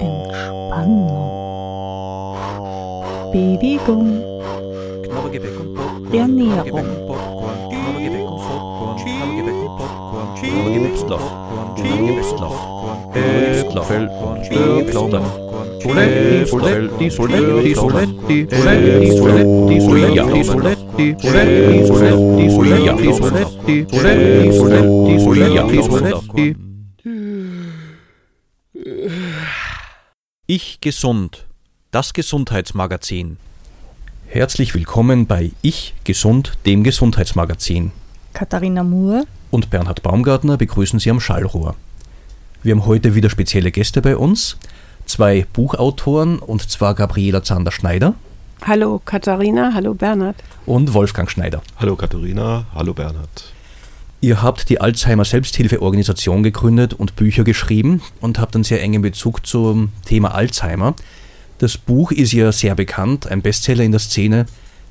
Entspannung. Bewegung. Knabbergebäck und Popcorn. Ernährung. Knabbergebäck und Popcorn. Knabbergebäck und Popcorn. Knabbergebäck und Popcorn. Knabbergebäck und Popcorn. Knabbergebäck und Popcorn. Ich Gesund, das Gesundheitsmagazin. Herzlich willkommen bei Ich Gesund, dem Gesundheitsmagazin. Katharina Moore. Und Bernhard Baumgartner begrüßen Sie am Schallrohr. Wir haben heute wieder spezielle Gäste bei uns. Zwei Buchautoren, und zwar Gabriela Zander-Schneider Hallo Katharina, hallo Bernhard. und Wolfgang Schneider. Hallo Katharina, hallo Bernhard. Ihr habt die Alzheimer Selbsthilfeorganisation gegründet und Bücher geschrieben und habt einen sehr engen Bezug zum Thema Alzheimer. Das Buch ist ja sehr bekannt, ein Bestseller in der Szene.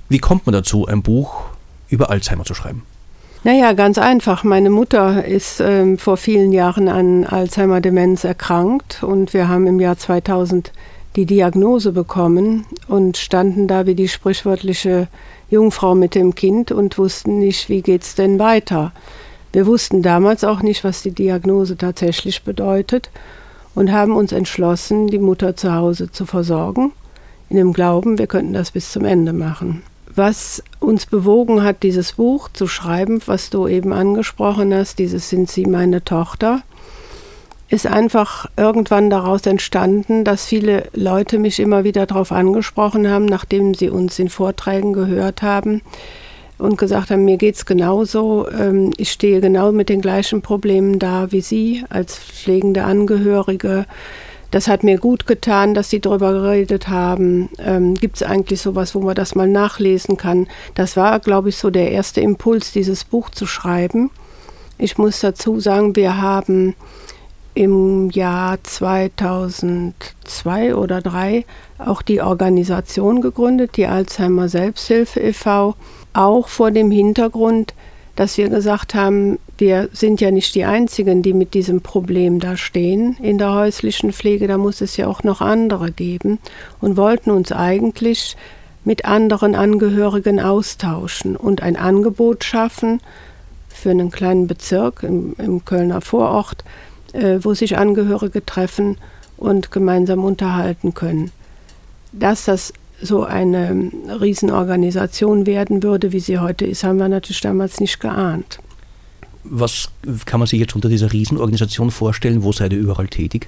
Wie kommt man dazu, ein Buch über Alzheimer zu schreiben? Naja, ganz einfach. Meine Mutter ist ähm, vor vielen Jahren an Alzheimer-Demenz erkrankt und wir haben im Jahr 2000 die Diagnose bekommen und standen da wie die sprichwörtliche Jungfrau mit dem Kind und wussten nicht, wie geht's denn weiter. Wir wussten damals auch nicht, was die Diagnose tatsächlich bedeutet und haben uns entschlossen, die Mutter zu Hause zu versorgen, in dem Glauben, wir könnten das bis zum Ende machen. Was uns bewogen hat, dieses Buch zu schreiben, was du eben angesprochen hast, dieses Sind Sie meine Tochter, ist einfach irgendwann daraus entstanden, dass viele Leute mich immer wieder darauf angesprochen haben, nachdem sie uns in Vorträgen gehört haben und gesagt haben, mir geht's genauso, ähm, ich stehe genau mit den gleichen Problemen da wie Sie als pflegende Angehörige. Das hat mir gut getan, dass Sie darüber geredet haben. Ähm, Gibt es eigentlich sowas, wo man das mal nachlesen kann? Das war, glaube ich, so der erste Impuls, dieses Buch zu schreiben. Ich muss dazu sagen, wir haben im Jahr 2002 oder 2003 auch die Organisation gegründet, die Alzheimer Selbsthilfe e.V., auch vor dem Hintergrund, dass wir gesagt haben, wir sind ja nicht die Einzigen, die mit diesem Problem da stehen in der häuslichen Pflege, da muss es ja auch noch andere geben und wollten uns eigentlich mit anderen Angehörigen austauschen und ein Angebot schaffen für einen kleinen Bezirk im, im Kölner Vorort, wo sich Angehörige treffen und gemeinsam unterhalten können. Dass das so eine Riesenorganisation werden würde, wie sie heute ist, haben wir natürlich damals nicht geahnt. Was kann man sich jetzt unter dieser Riesenorganisation vorstellen? Wo seid ihr überall tätig?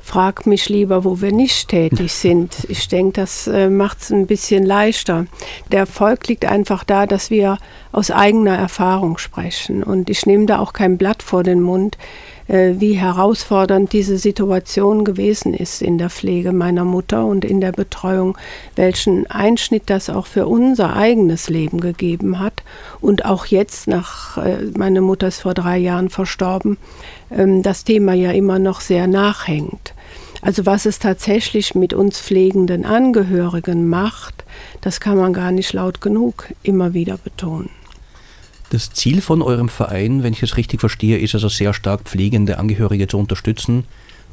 Frag mich lieber, wo wir nicht tätig sind. Ich denke, das äh, macht es ein bisschen leichter. Der Erfolg liegt einfach da, dass wir aus eigener Erfahrung sprechen. Und ich nehme da auch kein Blatt vor den Mund, äh, wie herausfordernd diese Situation gewesen ist in der Pflege meiner Mutter und in der Betreuung, welchen Einschnitt das auch für unser eigenes Leben gegeben hat. Und auch jetzt, nach äh, meine Mutter ist vor drei Jahren verstorben, ähm, das Thema ja immer noch sehr nachhängt. Also was es tatsächlich mit uns pflegenden Angehörigen macht, das kann man gar nicht laut genug immer wieder betonen. Das Ziel von eurem Verein, wenn ich es richtig verstehe, ist also sehr stark pflegende Angehörige zu unterstützen,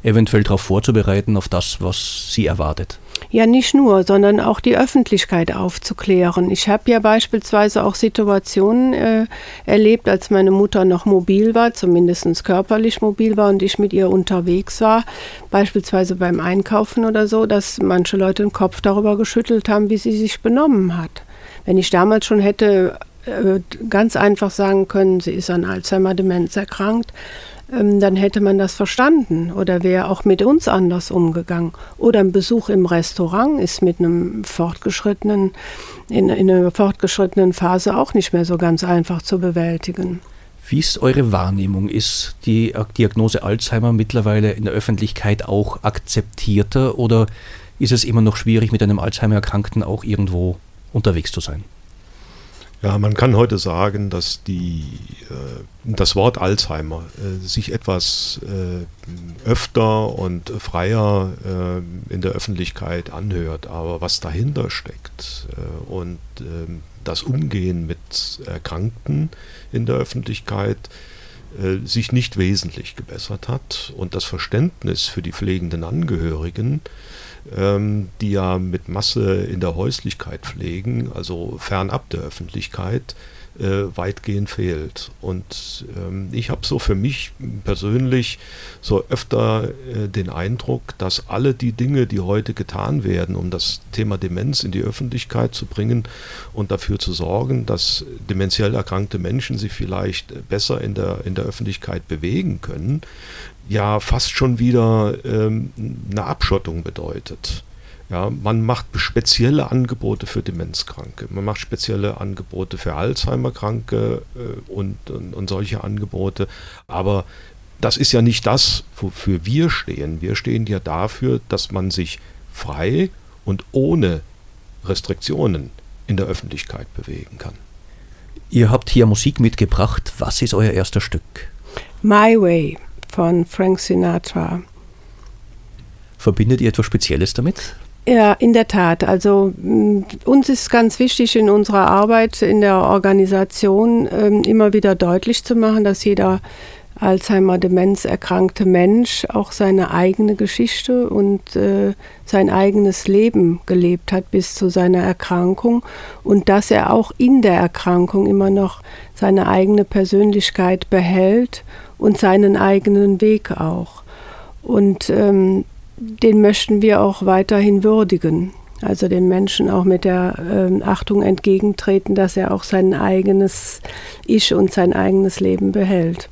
eventuell darauf vorzubereiten, auf das, was sie erwartet. Ja, nicht nur, sondern auch die Öffentlichkeit aufzuklären. Ich habe ja beispielsweise auch Situationen äh, erlebt, als meine Mutter noch mobil war, zumindest körperlich mobil war und ich mit ihr unterwegs war, beispielsweise beim Einkaufen oder so, dass manche Leute den Kopf darüber geschüttelt haben, wie sie sich benommen hat. Wenn ich damals schon hätte ganz einfach sagen können, sie ist an Alzheimer-Demenz erkrankt, ähm, dann hätte man das verstanden oder wäre auch mit uns anders umgegangen. Oder ein Besuch im Restaurant ist mit einem fortgeschrittenen, in, in einer fortgeschrittenen Phase auch nicht mehr so ganz einfach zu bewältigen. Wie ist eure Wahrnehmung? Ist die Diagnose Alzheimer mittlerweile in der Öffentlichkeit auch akzeptierter oder ist es immer noch schwierig, mit einem Alzheimer-Erkrankten auch irgendwo unterwegs zu sein? Ja, man kann heute sagen, dass die, äh, das Wort Alzheimer äh, sich etwas äh, öfter und freier in der Öffentlichkeit anhört. Aber was dahinter steckt und ähm, das Umgehen mit Erkrankten in der Öffentlichkeit sich nicht wesentlich gebessert hat und das Verständnis für die pflegenden Angehörigen, ähm, die ja mit Masse in der Häuslichkeit pflegen, also fernab der Öffentlichkeit, äh, weitgehend fehlt. Und ähm, ich habe so für mich persönlich so öfter äh, den Eindruck, dass alle die Dinge, die heute getan werden, um das Thema Demenz in die Öffentlichkeit zu bringen und dafür zu sorgen, dass dementiell erkrankte Menschen sich vielleicht besser in der, in der Öffentlichkeit bewegen können, ja fast schon wieder ähm, eine Abschottung bedeutet. Ja, man macht spezielle Angebote für Demenzkranke, man macht spezielle Angebote für Alzheimerkranke äh, und, und, und solche Angebote. Aber das ist ja nicht das, wofür wir stehen. Wir stehen ja dafür, dass man sich frei und ohne Restriktionen in der Öffentlichkeit bewegen kann. Ihr habt hier Musik mitgebracht. Was ist euer erster Stück? My Way von Frank Sinatra. Verbindet ihr etwas Spezielles damit? Ja, in der Tat. Also mh, uns ist ganz wichtig in unserer Arbeit in der Organisation ähm, immer wieder deutlich zu machen, dass jeder Alzheimer-Demenz erkrankte Mensch auch seine eigene Geschichte und äh, sein eigenes Leben gelebt hat bis zu seiner Erkrankung und dass er auch in der Erkrankung immer noch seine eigene Persönlichkeit behält und seinen eigenen Weg auch. Und ähm, den möchten wir auch weiterhin würdigen. Also den Menschen auch mit der äh, Achtung entgegentreten, dass er auch sein eigenes Ich und sein eigenes Leben behält.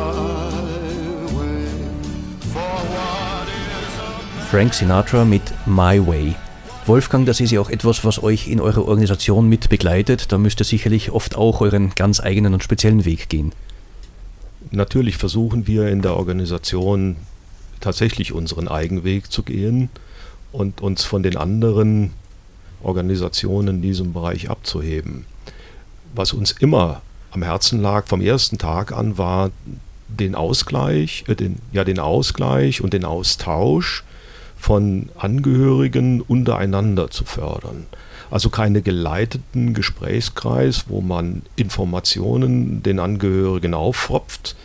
Frank Sinatra mit My Way. Wolfgang, das ist ja auch etwas, was euch in eurer Organisation mit begleitet. Da müsst ihr sicherlich oft auch euren ganz eigenen und speziellen Weg gehen. Natürlich versuchen wir in der Organisation tatsächlich unseren Eigenweg zu gehen und uns von den anderen Organisationen in diesem Bereich abzuheben. Was uns immer am Herzen lag vom ersten Tag an, war den Ausgleich, äh, den, ja den Ausgleich und den Austausch von Angehörigen untereinander zu fördern. Also keine geleiteten Gesprächskreis, wo man Informationen den Angehörigen auffropft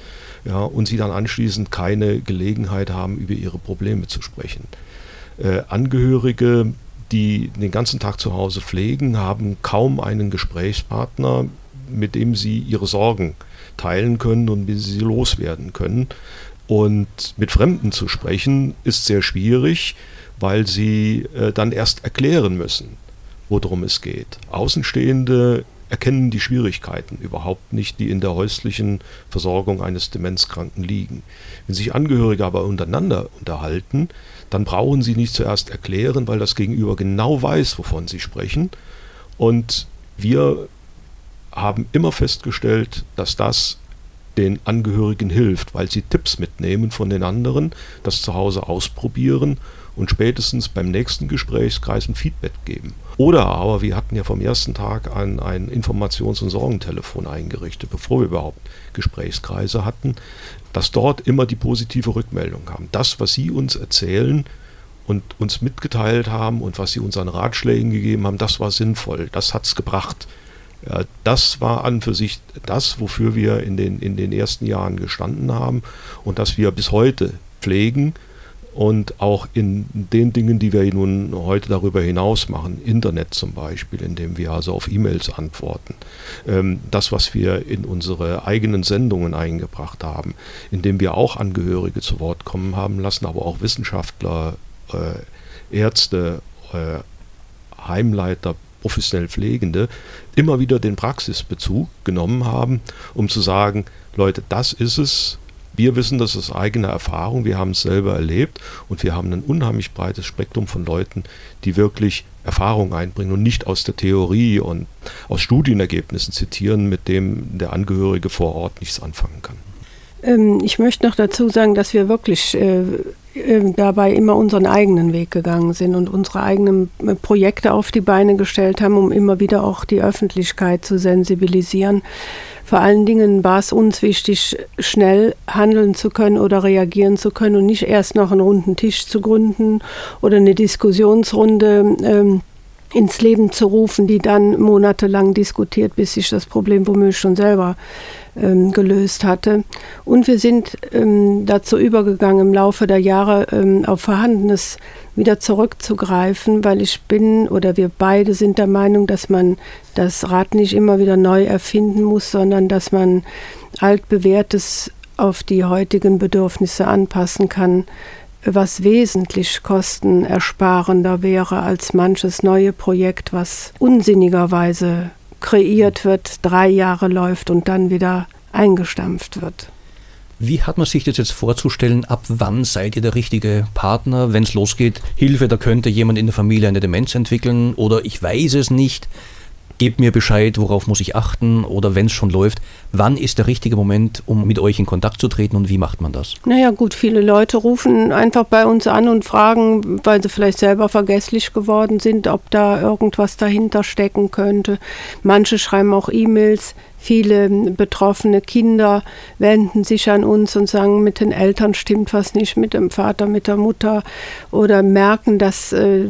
ja, und sie dann anschließend keine Gelegenheit haben, über ihre Probleme zu sprechen. Äh, Angehörige, die den ganzen Tag zu Hause pflegen, haben kaum einen Gesprächspartner, mit dem sie ihre Sorgen teilen können und sie sie loswerden können. Und mit Fremden zu sprechen ist sehr schwierig, weil sie äh, dann erst erklären müssen, worum es geht. Außenstehende erkennen die Schwierigkeiten überhaupt nicht, die in der häuslichen Versorgung eines Demenzkranken liegen. Wenn sich Angehörige aber untereinander unterhalten, dann brauchen sie nicht zuerst erklären, weil das Gegenüber genau weiß, wovon sie sprechen. Und wir haben immer festgestellt, dass das den Angehörigen hilft, weil sie Tipps mitnehmen von den anderen, das zu Hause ausprobieren und spätestens beim nächsten Gesprächskreis ein Feedback geben. Oder aber wir hatten ja vom ersten Tag ein, ein Informations- und Sorgentelefon eingerichtet, bevor wir überhaupt Gesprächskreise hatten, dass dort immer die positive Rückmeldung kam. Das, was Sie uns erzählen und uns mitgeteilt haben und was Sie uns an Ratschlägen gegeben haben, das war sinnvoll, das hat es gebracht. Das war an für sich das, wofür wir in den, in den ersten Jahren gestanden haben und das wir bis heute pflegen und auch in den Dingen, die wir nun heute darüber hinaus machen, Internet zum Beispiel, indem wir also auf E-Mails antworten, ähm, das, was wir in unsere eigenen Sendungen eingebracht haben, indem wir auch Angehörige zu Wort kommen haben lassen, aber auch Wissenschaftler, äh, Ärzte, äh, Heimleiter, professionell Pflegende immer wieder den Praxisbezug genommen haben, um zu sagen, Leute, das ist es. Wir wissen das aus eigener Erfahrung, wir haben es selber erlebt und wir haben ein unheimlich breites Spektrum von Leuten, die wirklich Erfahrung einbringen und nicht aus der Theorie und aus Studienergebnissen zitieren, mit dem der Angehörige vor Ort nichts anfangen kann. Ähm, ich möchte noch dazu sagen, dass wir wirklich äh, dabei immer unseren eigenen Weg gegangen sind und unsere eigenen äh, Projekte auf die Beine gestellt haben, um immer wieder auch die Öffentlichkeit zu sensibilisieren. Vor allen Dingen war es uns wichtig, schnell handeln zu können oder reagieren zu können und nicht erst noch einen runden Tisch zu gründen oder eine Diskussionsrunde ähm, ins Leben zu rufen, die dann monatelang diskutiert, bis sich das Problem womöglich schon selber ähm, gelöst hatte. Und wir sind ähm, dazu übergegangen, im Laufe der Jahre ähm, auf Vorhandenes wieder zurückzugreifen, weil ich bin oder wir beide sind der Meinung, dass man das Rad nicht immer wieder neu erfinden muss, sondern dass man altbewährtes auf die heutigen Bedürfnisse anpassen kann, was wesentlich kostenersparender wäre als manches neue Projekt, was unsinnigerweise kreiert wird, drei Jahre läuft und dann wieder eingestampft wird. Wie hat man sich das jetzt vorzustellen? Ab wann seid ihr der richtige Partner, wenn es losgeht? Hilfe, da könnte jemand in der Familie eine Demenz entwickeln oder ich weiß es nicht gebt mir Bescheid, worauf muss ich achten oder wenn es schon läuft, wann ist der richtige Moment, um mit euch in Kontakt zu treten und wie macht man das? Naja gut, viele Leute rufen einfach bei uns an und fragen, weil sie vielleicht selber vergesslich geworden sind, ob da irgendwas dahinter stecken könnte. Manche schreiben auch E-Mails, Viele betroffene Kinder wenden sich an uns und sagen, mit den Eltern stimmt was nicht, mit dem Vater, mit der Mutter oder merken, dass äh,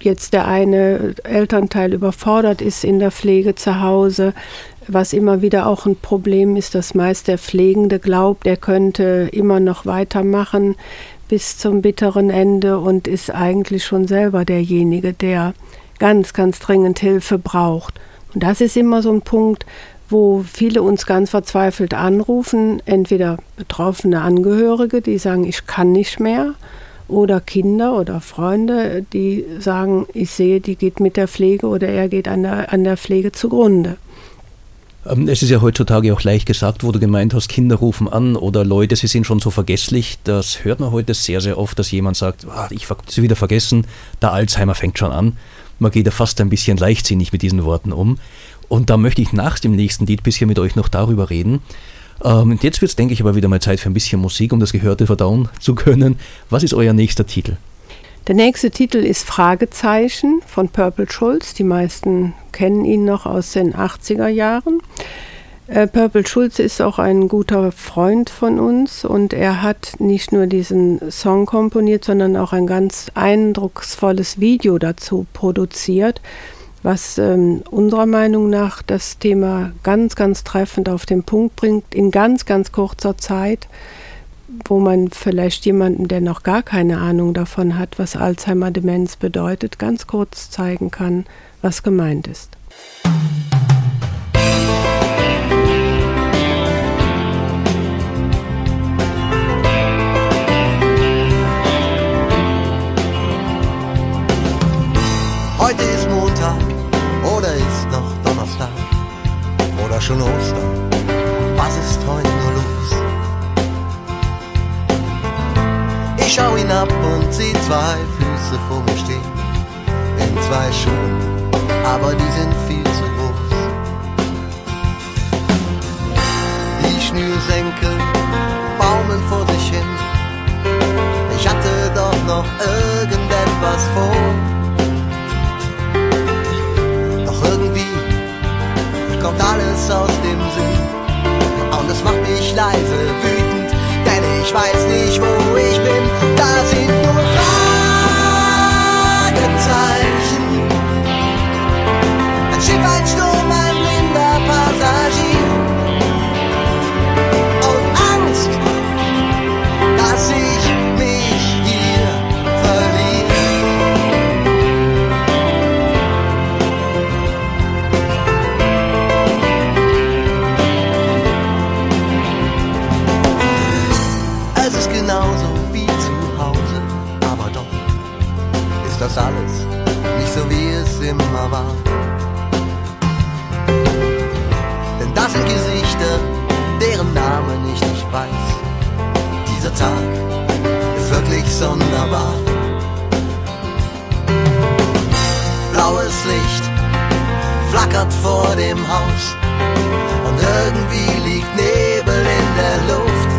jetzt der eine Elternteil überfordert ist in der Pflege zu Hause. Was immer wieder auch ein Problem ist, dass meist der Pflegende glaubt, er könnte immer noch weitermachen bis zum bitteren Ende und ist eigentlich schon selber derjenige, der ganz, ganz dringend Hilfe braucht. Und das ist immer so ein Punkt, wo viele uns ganz verzweifelt anrufen, entweder betroffene Angehörige, die sagen, ich kann nicht mehr, oder Kinder oder Freunde, die sagen, ich sehe, die geht mit der Pflege oder er geht an der, an der Pflege zugrunde. Ähm, Es ist ja heutzutage auch leicht gesagt, wo du gemeint hast, Kinder rufen an oder Leute, sie sind schon so vergesslich. Das hört man heute sehr, sehr oft, dass jemand sagt, ah, ich habe sie wieder vergessen, der Alzheimer fängt schon an. Man geht ja fast ein bisschen leichtsinnig mit diesen Worten um. Und da möchte ich nach dem nächsten Lied bisschen mit euch noch darüber reden. Ähm, jetzt wird es, denke ich, aber wieder mal Zeit für ein bisschen Musik, um das Gehörte verdauen zu können. Was ist euer nächster Titel? Der nächste Titel ist Fragezeichen von Purple Schulz. Die meisten kennen ihn noch aus den 80er Jahren. Äh, Purple Schulz ist auch ein guter Freund von uns und er hat nicht nur diesen Song komponiert, sondern auch ein ganz eindrucksvolles Video dazu produziert, was ähm, unserer Meinung nach das Thema ganz, ganz treffend auf den Punkt bringt, in ganz, ganz kurzer Zeit wo man vielleicht jemanden, der noch gar keine Ahnung davon hat, was Alzheimer-Demenz bedeutet, ganz kurz zeigen kann, was gemeint ist. Oder schon Ostern. Was ist heute nur los? Ich schau hinab und seh zwei Füße vor mir stehen. In zwei Schuhen, aber die sind viel zu groß. Die Schnürsenkel baumeln vor sich hin. Ich hatte doch noch irgendetwas vor. Kommt alles aus dem Sinn. Und es macht mich leise wütend, denn ich weiß nicht, wo ich bin. Ist alles nicht so wie es immer war. Denn das sind Gesichter, deren Namen ich nicht weiß. Dieser Tag ist wirklich sonderbar. Blaues Licht flackert vor dem Haus und irgendwie liegt Nebel in der Luft.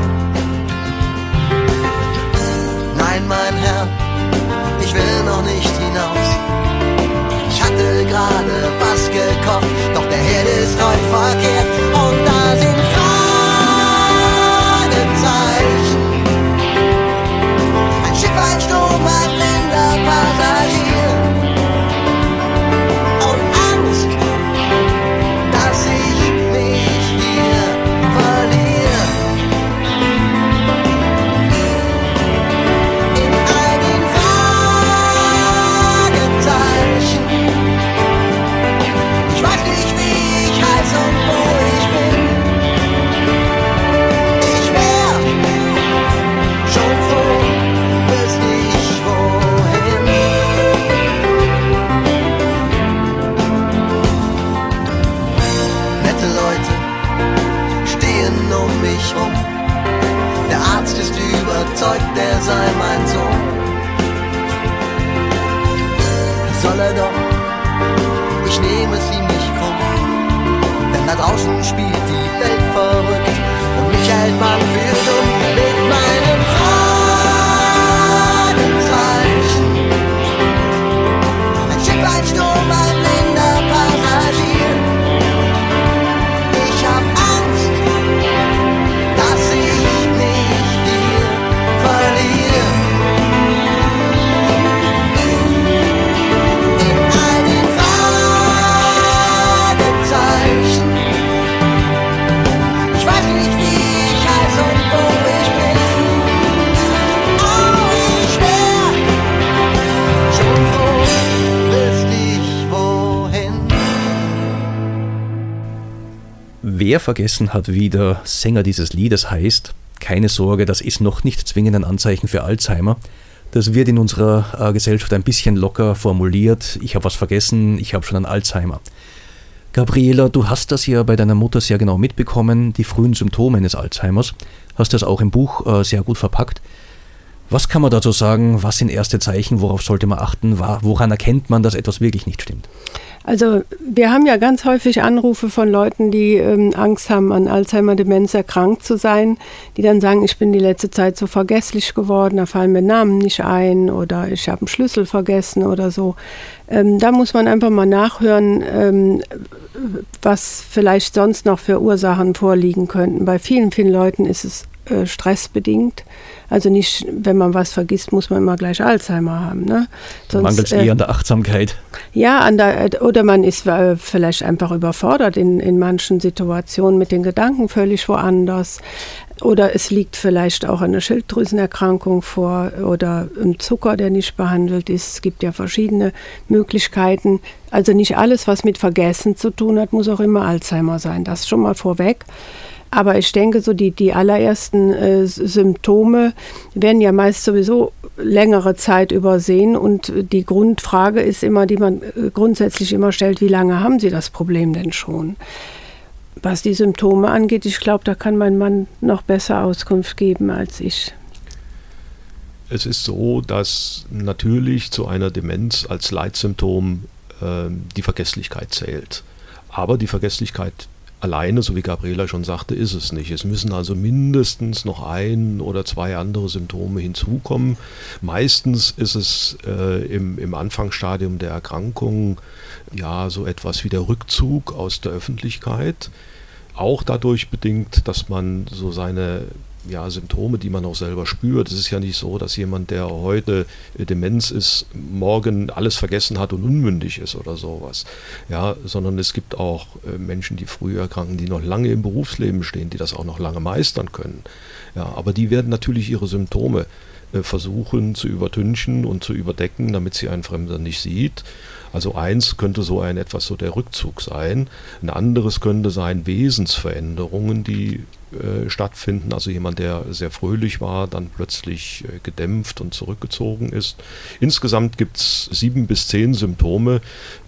Nein, mein Herr, ich will noch nicht hinaus. Ich hatte gerade was gekocht, doch der Herd ist heute verkehrt und Draußen spielt die Welt verrückt. Und mich hält man Wer vergessen hat, wie der Sänger dieses Liedes heißt, keine Sorge, das ist noch nicht zwingend ein Anzeichen für Alzheimer. Das wird in unserer äh, Gesellschaft ein bisschen locker formuliert. Ich habe was vergessen, ich habe schon einen Alzheimer. Gabriela, du hast das ja bei deiner Mutter sehr genau mitbekommen, die frühen Symptome eines Alzheimers. Hast das auch im Buch äh, sehr gut verpackt. Was kann man dazu sagen? Was sind erste Zeichen? Worauf sollte man achten? Woran erkennt man, dass etwas wirklich nicht stimmt? Also wir haben ja ganz häufig Anrufe von Leuten, die ähm, Angst haben, an Alzheimer-Demenz erkrankt zu sein, die dann sagen, ich bin die letzte Zeit so vergesslich geworden, da fallen mir Namen nicht ein oder ich habe einen Schlüssel vergessen oder so. Ähm, da muss man einfach mal nachhören, ähm, was vielleicht sonst noch für Ursachen vorliegen könnten. Bei vielen, vielen Leuten ist es äh, stressbedingt. Also nicht, wenn man was vergisst, muss man immer gleich Alzheimer haben. Ne? Sonst, Mangelt es äh, eher an der Achtsamkeit. Ja, an der, oder man ist äh, vielleicht einfach überfordert in, in manchen Situationen mit den Gedanken völlig woanders. Oder es liegt vielleicht auch eine Schilddrüsenerkrankung vor oder ein Zucker, der nicht behandelt ist. Es gibt ja verschiedene Möglichkeiten. Also nicht alles, was mit Vergessen zu tun hat, muss auch immer Alzheimer sein. Das schon mal vorweg. Aber ich denke, so die, die allerersten äh, Symptome werden ja meist sowieso längere Zeit übersehen. Und die Grundfrage ist immer, die man äh, grundsätzlich immer stellt, wie lange haben Sie das Problem denn schon? Was die Symptome angeht, ich glaube, da kann mein Mann noch besser Auskunft geben als ich. Es ist so, dass natürlich zu einer Demenz als Leitsymptom äh, die Vergesslichkeit zählt. Aber die Vergesslichkeit alleine, so wie Gabriela schon sagte, ist es nicht. Es müssen also mindestens noch ein oder zwei andere Symptome hinzukommen. Meistens ist es äh, im, im Anfangsstadium der Erkrankung ja so etwas wie der Rückzug aus der Öffentlichkeit. Auch dadurch bedingt, dass man so seine ja, Symptome, die man auch selber spürt. Es ist ja nicht so, dass jemand, der heute äh, Demenz ist, morgen alles vergessen hat und unmündig ist oder sowas. Ja, sondern es gibt auch äh, Menschen, die früh erkranken, die noch lange im Berufsleben stehen, die das auch noch lange meistern können. Ja, aber die werden natürlich ihre Symptome äh, versuchen zu übertünchen und zu überdecken, damit sie ein Fremder nicht sieht. Also eins könnte so ein etwas so der Rückzug sein. Ein anderes könnte sein Wesensveränderungen, die äh, stattfinden. Also jemand, der sehr fröhlich war, dann plötzlich äh, gedämpft und zurückgezogen ist. Insgesamt gibt es sieben bis zehn Symptome,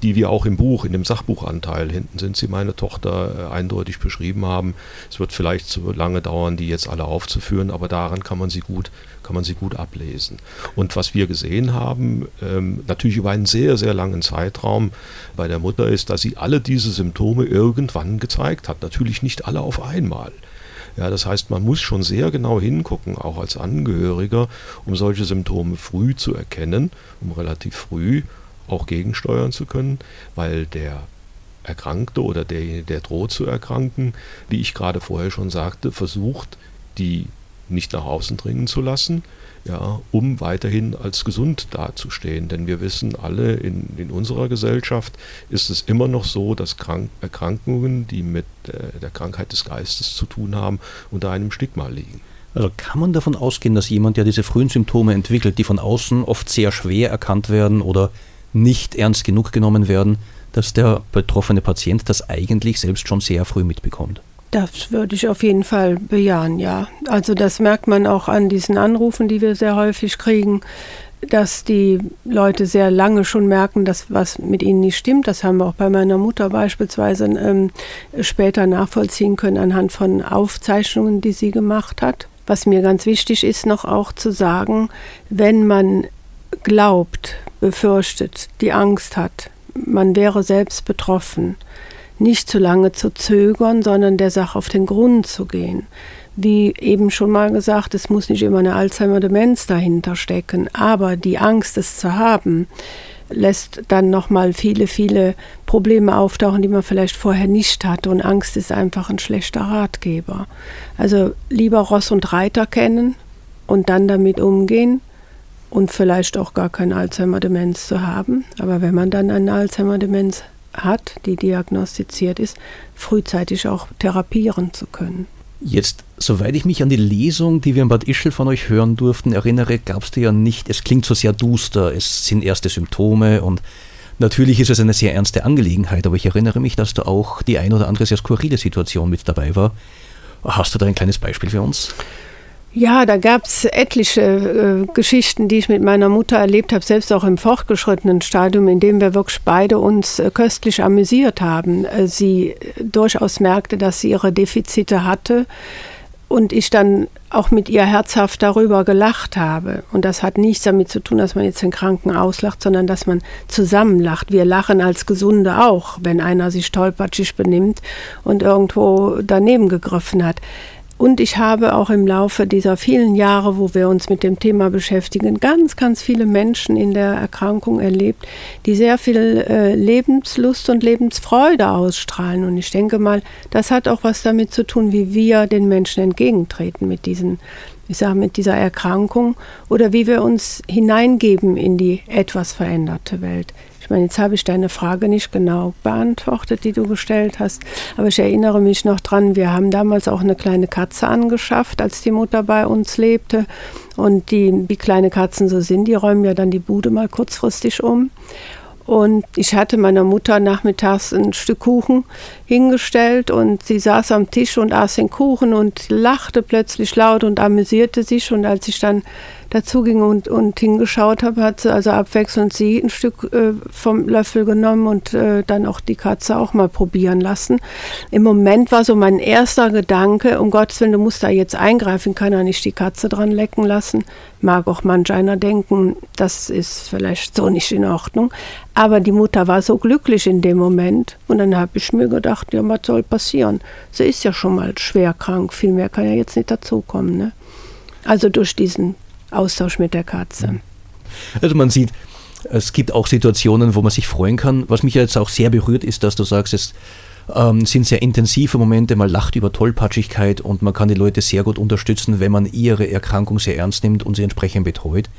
die wir auch im Buch, in dem Sachbuchanteil, hinten sind sie meine Tochter, äh, eindeutig beschrieben haben. Es wird vielleicht zu lange dauern, die jetzt alle aufzuführen, aber daran kann man sie gut kann man sie gut ablesen. Und was wir gesehen haben, ähm, natürlich über einen sehr, sehr langen Zeitraum bei der Mutter, ist, dass sie alle diese Symptome irgendwann gezeigt hat. Natürlich nicht alle auf einmal. Ja, das heißt, man muss schon sehr genau hingucken, auch als Angehöriger, um solche Symptome früh zu erkennen, um relativ früh auch gegensteuern zu können, weil der Erkrankte oder derjenige, der droht zu erkranken, wie ich gerade vorher schon sagte, versucht, die nicht nach außen dringen zu lassen, ja, um weiterhin als gesund dazustehen. Denn wir wissen alle, in, in unserer Gesellschaft ist es immer noch so, dass Krank Erkrankungen, die mit äh, der Krankheit des Geistes zu tun haben, unter einem Stigma liegen. Also kann man davon ausgehen, dass jemand, der diese frühen Symptome entwickelt, die von außen oft sehr schwer erkannt werden oder nicht ernst genug genommen werden, dass der betroffene Patient das eigentlich selbst schon sehr früh mitbekommt? Das würde ich auf jeden Fall bejahen, ja. Also das merkt man auch an diesen Anrufen, die wir sehr häufig kriegen, dass die Leute sehr lange schon merken, dass was mit ihnen nicht stimmt. Das haben wir auch bei meiner Mutter beispielsweise ähm, später nachvollziehen können anhand von Aufzeichnungen, die sie gemacht hat. Was mir ganz wichtig ist, noch auch zu sagen, wenn man glaubt, befürchtet, die Angst hat, man wäre selbst betroffen, nicht zu lange zu zögern, sondern der Sache auf den Grund zu gehen. Wie eben schon mal gesagt, es muss nicht immer eine Alzheimer-Demenz dahinter stecken, aber die Angst, es zu haben, lässt dann nochmal viele, viele Probleme auftauchen, die man vielleicht vorher nicht hatte. Und Angst ist einfach ein schlechter Ratgeber. Also lieber Ross und Reiter kennen und dann damit umgehen und vielleicht auch gar keine Alzheimer-Demenz zu haben. Aber wenn man dann eine Alzheimer-Demenz hat, die diagnostiziert ist, frühzeitig auch therapieren zu können. Jetzt, soweit ich mich an die Lesung, die wir in Bad Ischl von euch hören durften, erinnere, gab es dir ja nicht, es klingt so sehr duster, es sind erste Symptome und natürlich ist es eine sehr ernste Angelegenheit, aber ich erinnere mich, dass da auch die ein oder andere sehr skurrile Situation mit dabei war. Hast du da ein kleines Beispiel für uns? Ja, da gab es etliche äh, Geschichten, die ich mit meiner Mutter erlebt habe, selbst auch im fortgeschrittenen Stadium, in dem wir wirklich beide uns äh, köstlich amüsiert haben. Äh, sie durchaus merkte, dass sie ihre Defizite hatte und ich dann auch mit ihr herzhaft darüber gelacht habe. Und das hat nichts damit zu tun, dass man jetzt den Kranken auslacht, sondern dass man zusammen lacht. Wir lachen als Gesunde auch, wenn einer sich tollpatschig benimmt und irgendwo daneben gegriffen hat. Und ich habe auch im Laufe dieser vielen Jahre, wo wir uns mit dem Thema beschäftigen, ganz, ganz viele Menschen in der Erkrankung erlebt, die sehr viel äh, Lebenslust und Lebensfreude ausstrahlen. Und ich denke mal, das hat auch was damit zu tun, wie wir den Menschen entgegentreten mit diesen, ich sage, mit dieser Erkrankung oder wie wir uns hineingeben in die etwas veränderte Welt. Ich meine, jetzt habe ich deine Frage nicht genau beantwortet, die du gestellt hast, aber ich erinnere mich noch dran, wir haben damals auch eine kleine Katze angeschafft, als die Mutter bei uns lebte. Und die, wie kleine Katzen so sind, die räumen ja dann die Bude mal kurzfristig um. Und ich hatte meiner Mutter nachmittags ein Stück Kuchen hingestellt und sie saß am Tisch und aß den Kuchen und lachte plötzlich laut und amüsierte sich. Und als ich dann dazu ging und, und hingeschaut habe, hat sie also abwechselnd sie ein Stück äh, vom Löffel genommen und äh, dann auch die Katze auch mal probieren lassen. Im Moment war so mein erster Gedanke, um Gottes Willen, du musst da jetzt eingreifen, kann er nicht die Katze dran lecken lassen. Mag auch manch einer denken, das ist vielleicht so nicht in Ordnung. Aber die Mutter war so glücklich in dem Moment und dann habe ich mir gedacht, ja, was soll passieren? Sie ist ja schon mal schwer krank, viel mehr kann ja jetzt nicht dazukommen. Ne? Also durch diesen Austausch mit der Katze. Also man sieht, es gibt auch Situationen, wo man sich freuen kann. Was mich jetzt auch sehr berührt, ist, dass du sagst, es ähm, sind sehr intensive Momente, man lacht über Tollpatschigkeit und man kann die Leute sehr gut unterstützen, wenn man ihre Erkrankung sehr ernst nimmt und sie entsprechend betreut.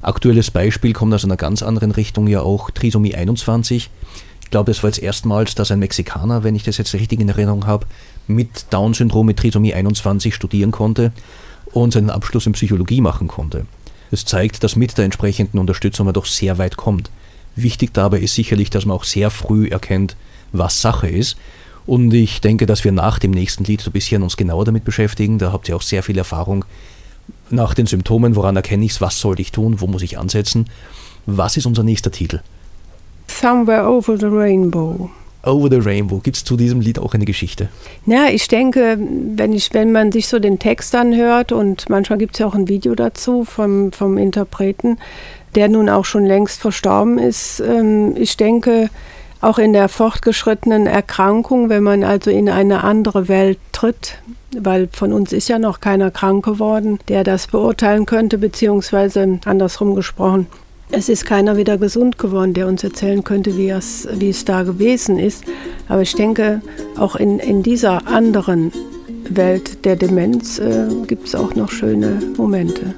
Aktuelles Beispiel kommt aus einer ganz anderen Richtung ja auch Trisomie 21. Ich glaube, es war jetzt erstmals, dass ein Mexikaner, wenn ich das jetzt richtig in Erinnerung habe, mit Down-Syndrom, mit Trisomie 21 studieren konnte und seinen Abschluss in Psychologie machen konnte. Das zeigt, dass mit der entsprechenden Unterstützung man doch sehr weit kommt. Wichtig dabei ist sicherlich, dass man auch sehr früh erkennt, was Sache ist. Und ich denke, dass wir nach dem nächsten Lied ein bisschen uns genauer damit beschäftigen. Da habt ihr auch sehr viel Erfahrung nach den Symptomen, woran erkenne ich es, was sollte ich tun, wo muss ich ansetzen. Was ist unser nächster Titel? Somewhere over the rainbow. Over the Rainbow. Gibt es zu diesem Lied auch eine Geschichte? Ja, ich denke, wenn, ich, wenn man sich so den Text anhört und manchmal gibt es ja auch ein Video dazu vom, vom Interpreten, der nun auch schon längst verstorben ist. Ähm, ich denke, auch in der fortgeschrittenen Erkrankung, wenn man also in eine andere Welt tritt, weil von uns ist ja noch keiner krank geworden, der das beurteilen könnte, beziehungsweise andersrum gesprochen, es ist keiner wieder gesund geworden, der uns erzählen könnte, wie es, wie es da gewesen ist. Aber ich denke, auch in, in dieser anderen Welt der Demenz äh, gibt es auch noch schöne Momente.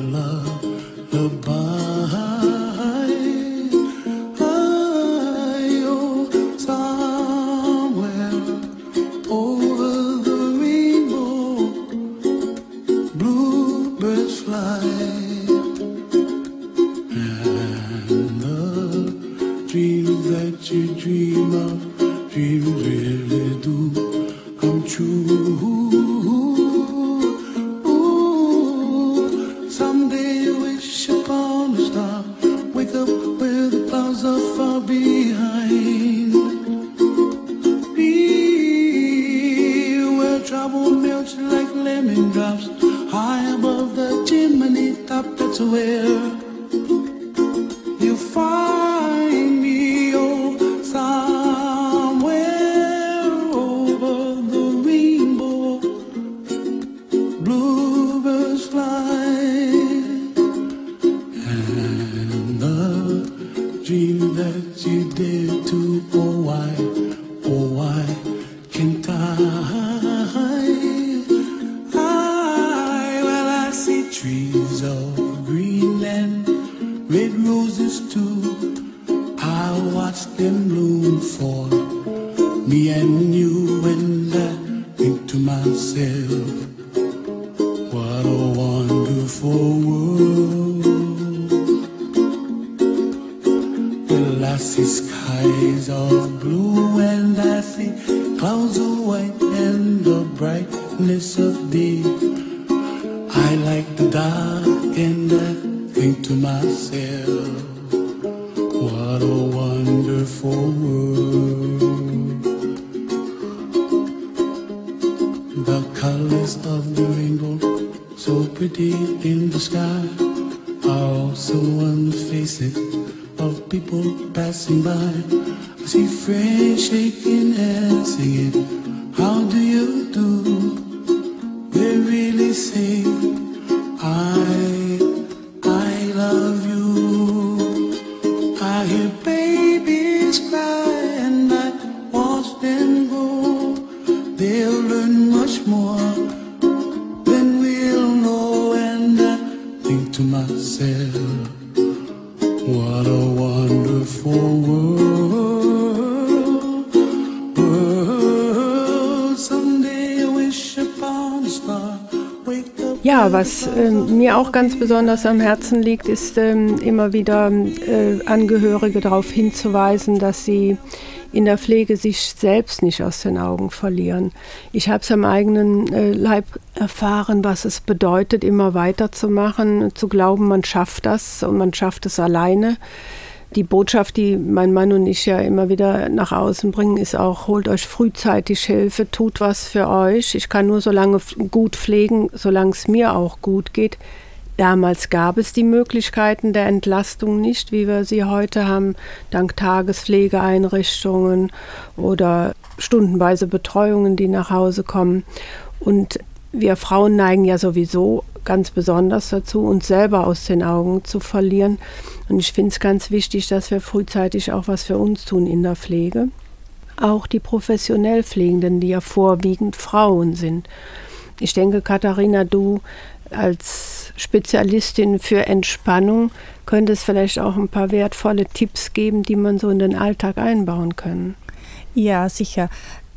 love the body. The colors of the rainbow, so pretty in the sky, are also on the faces of people passing by. I see friends shaking hands, singing, How do you was ähm, mir auch ganz besonders am Herzen liegt, ist ähm, immer wieder äh, Angehörige darauf hinzuweisen, dass sie in der Pflege sich selbst nicht aus den Augen verlieren. Ich habe es am eigenen äh, Leib erfahren, was es bedeutet, immer weiterzumachen, zu glauben, man schafft das und man schafft es alleine. Die Botschaft, die mein Mann und ich ja immer wieder nach außen bringen, ist auch, holt euch frühzeitig Hilfe, tut was für euch. Ich kann nur so lange gut pflegen, solange es mir auch gut geht. Damals gab es die Möglichkeiten der Entlastung nicht, wie wir sie heute haben, dank Tagespflegeeinrichtungen oder stundenweise Betreuungen, die nach Hause kommen. Und wir Frauen neigen ja sowieso ganz besonders dazu, uns selber aus den Augen zu verlieren. Und ich finde es ganz wichtig, dass wir frühzeitig auch was für uns tun in der Pflege. Auch die professionell Pflegenden, die ja vorwiegend Frauen sind. Ich denke, Katharina, du als Spezialistin für Entspannung könntest vielleicht auch ein paar wertvolle Tipps geben, die man so in den Alltag einbauen kann. Ja, sicher.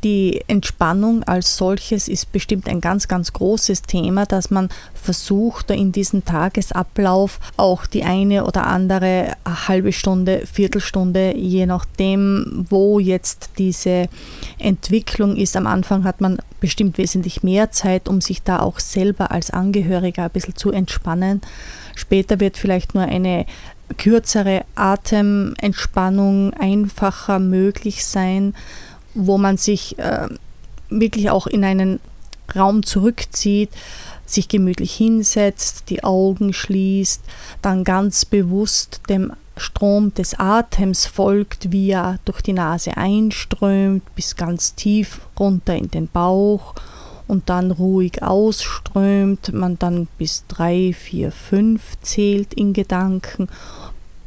Die Entspannung als solches ist bestimmt ein ganz, ganz großes Thema, dass man versucht, in diesem Tagesablauf auch die eine oder andere halbe Stunde, Viertelstunde, je nachdem, wo jetzt diese Entwicklung ist. Am Anfang hat man bestimmt wesentlich mehr Zeit, um sich da auch selber als Angehöriger ein bisschen zu entspannen. Später wird vielleicht nur eine kürzere Atementspannung einfacher möglich sein, wo man sich äh, wirklich auch in einen Raum zurückzieht, sich gemütlich hinsetzt, die Augen schließt, dann ganz bewusst dem Strom des Atems folgt, wie er durch die Nase einströmt, bis ganz tief runter in den Bauch und dann ruhig ausströmt, man dann bis drei, vier, fünf zählt in Gedanken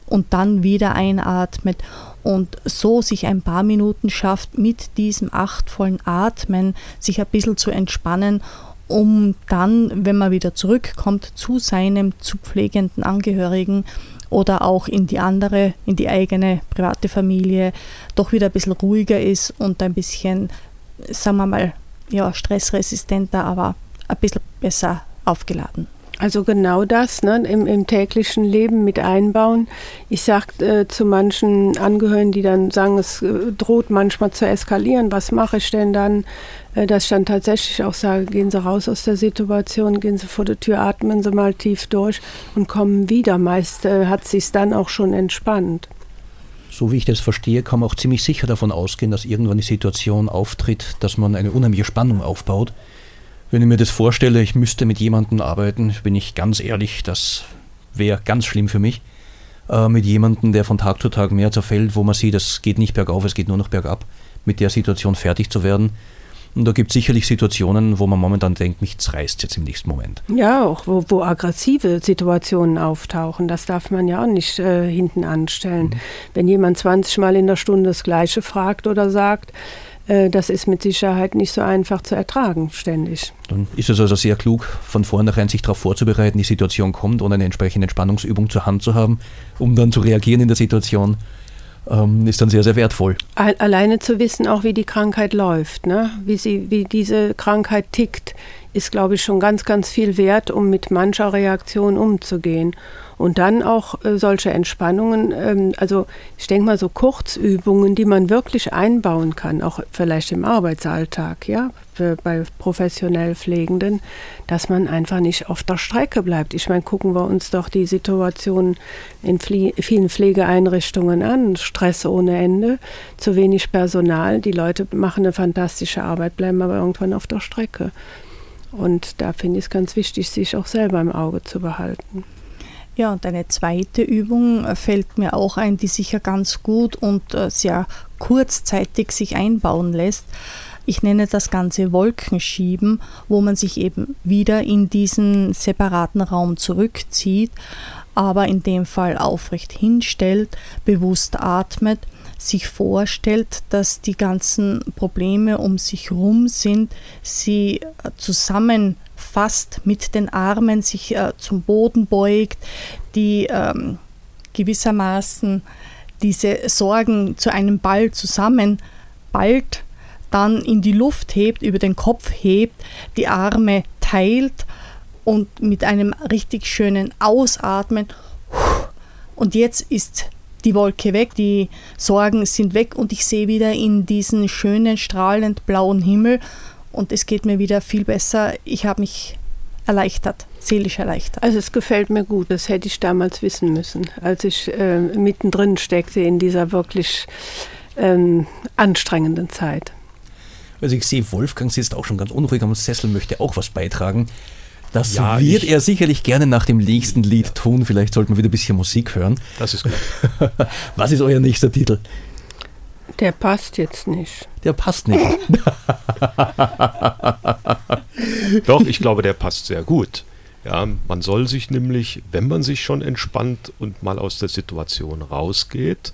und dann wieder einatmet und so sich ein paar Minuten schafft, mit diesem achtvollen Atmen sich ein bisschen zu entspannen, um dann, wenn man wieder zurückkommt, zu seinem zu pflegenden Angehörigen oder auch in die andere, in die eigene private Familie, doch wieder ein bisschen ruhiger ist und ein bisschen, sagen wir mal, ja, stressresistenter, aber ein bisschen besser aufgeladen. Also genau das ne, im, im täglichen Leben mit einbauen. Ich sage äh, zu manchen Angehörigen, die dann sagen, es äh, droht manchmal zu eskalieren, was mache ich denn dann? Äh, dass ich dann tatsächlich auch sage, gehen Sie raus aus der Situation, gehen Sie vor der Tür, atmen Sie mal tief durch und kommen wieder. Meist äh, hat sich dann auch schon entspannt. So wie ich das verstehe, kann man auch ziemlich sicher davon ausgehen, dass irgendwann die Situation auftritt, dass man eine unheimliche Spannung aufbaut. Wenn ich mir das vorstelle, ich müsste mit jemandem arbeiten, bin ich ganz ehrlich, das wäre ganz schlimm für mich. Äh, mit jemandem, der von Tag zu Tag mehr zerfällt, wo man sieht, es geht nicht bergauf, es geht nur noch bergab, mit der Situation fertig zu werden. Und da gibt es sicherlich Situationen, wo man momentan denkt, mich reißt jetzt im nächsten Moment. Ja, auch wo, wo aggressive Situationen auftauchen. Das darf man ja auch nicht äh, hinten anstellen. Wenn jemand 20 Mal in der Stunde das Gleiche fragt oder sagt, das ist mit Sicherheit nicht so einfach zu ertragen, ständig. Dann ist es also sehr klug, von vornherein sich darauf vorzubereiten, die Situation kommt und eine entsprechende Entspannungsübung zur Hand zu haben, um dann zu reagieren in der Situation. Ähm, ist dann sehr, sehr wertvoll. Alleine zu wissen, auch wie die Krankheit läuft, ne? wie, sie, wie diese Krankheit tickt, ist, glaube ich, schon ganz, ganz viel wert, um mit mancher Reaktion umzugehen. Und dann auch äh, solche Entspannungen, ähm, also ich denke mal so Kurzübungen, die man wirklich einbauen kann, auch vielleicht im Arbeitsalltag, ja, bei professionell Pflegenden, dass man einfach nicht auf der Strecke bleibt. Ich meine, gucken wir uns doch die Situation in Flie vielen Pflegeeinrichtungen an, Stress ohne Ende, zu wenig Personal, die Leute machen eine fantastische Arbeit, bleiben aber irgendwann auf der Strecke. Und da finde ich es ganz wichtig, sich auch selber im Auge zu behalten. Ja, und eine zweite Übung äh, fällt mir auch ein, die sicher ganz gut und äh, sehr kurzzeitig sich einbauen lässt. Ich nenne das Ganze Wolkenschieben, wo man sich eben wieder in diesen separaten Raum zurückzieht, aber in dem Fall aufrecht hinstellt, bewusst atmet, sich vorstellt, dass die ganzen Probleme um sich herum sind, sie äh, zusammen fast mit den Armen sich äh, zum Boden beugt, die ähm, gewissermaßen diese Sorgen zu einem Ball zusammenballt, dann in die Luft hebt, über den Kopf hebt, die Arme teilt und mit einem richtig schönen Ausatmen und jetzt ist die Wolke weg, die Sorgen sind weg und ich sehe wieder in diesen schönen, strahlend blauen Himmel und es geht mir wieder viel besser. Ich habe mich erleichtert, seelisch erleichtert. Also es gefällt mir gut, das hätte ich damals wissen müssen, als ich äh, mittendrin steckte in dieser wirklich ähm, anstrengenden Zeit. Also ich sehe, Wolfgang sitzt auch schon ganz unruhig am Sessel, möchte auch was beitragen. Das ja, wird er sicherlich gerne nach dem nächsten Lied tun. Vielleicht sollten wir wieder ein bisschen Musik hören. Das ist gut. was ist euer nächster Titel? Der passt jetzt nicht. Der passt nicht. Doch, ich glaube, der passt sehr gut. Ja, man soll sich nämlich, wenn man sich schon entspannt und mal aus der Situation rausgeht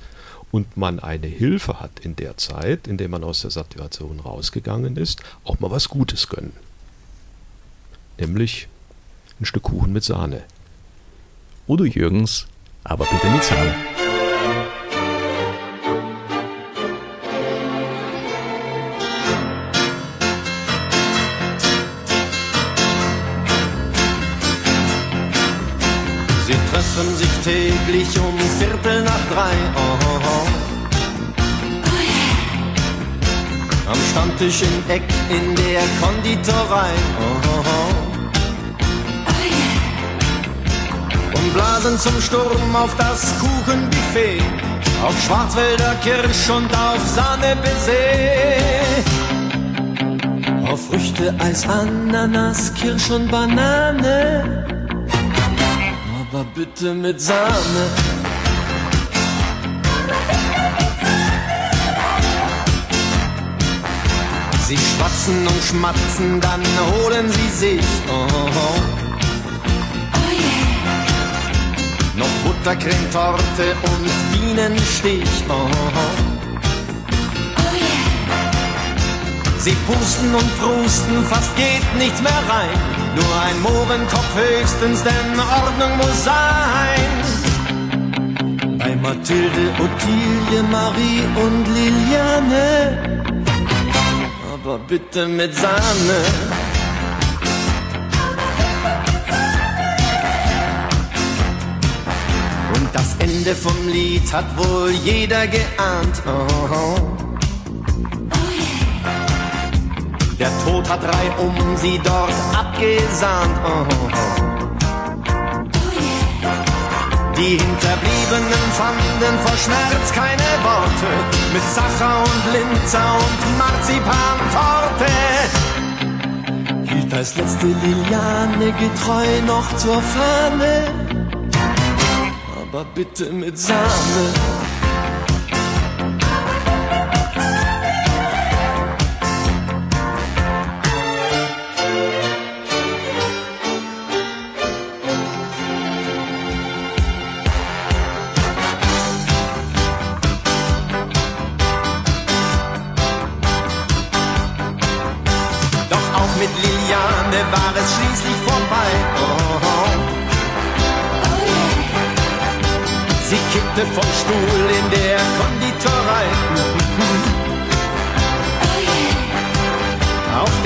und man eine Hilfe hat in der Zeit, in der man aus der Situation rausgegangen ist, auch mal was Gutes gönnen. Nämlich ein Stück Kuchen mit Sahne. Udo Jürgens, aber bitte mit Sahne. treffen sich täglich um Viertel nach drei. Oh, Am Stammtisch im Eck in der Konditorei. Und blasen zum Sturm auf das Kuchenbuffet. Auf Schwarzwälder Kirsch und auf Sahne-Baiser. Auf Früchte, Eis, Ananas, Kirsch und Banane aber bitte mit Sahne. Sie schwatzen und schmatzen, dann holen sie sich. Oh, oh. Oh yeah. Noch Buttercremetorte und Bienenstich. Oh, oh. Sie pusten und prusten, fast geht nichts mehr rein. Nur ein Mohrenkopf höchstens, denn Ordnung muss sein. Bei Mathilde, Ottilie, Marie und Liliane. Aber bitte mit Sahne. Und das Ende vom Lied hat wohl jeder geahnt. Oh, oh. Der Tod hat drei um sie dort abgesahnt. Oh, oh, oh. Die Hinterbliebenen fanden vor Schmerz keine Worte mit Sacher und Linzer und Marzipantorte. Hielt als letzte Liliane getreu noch zur Fahne, aber bitte mit Sahne.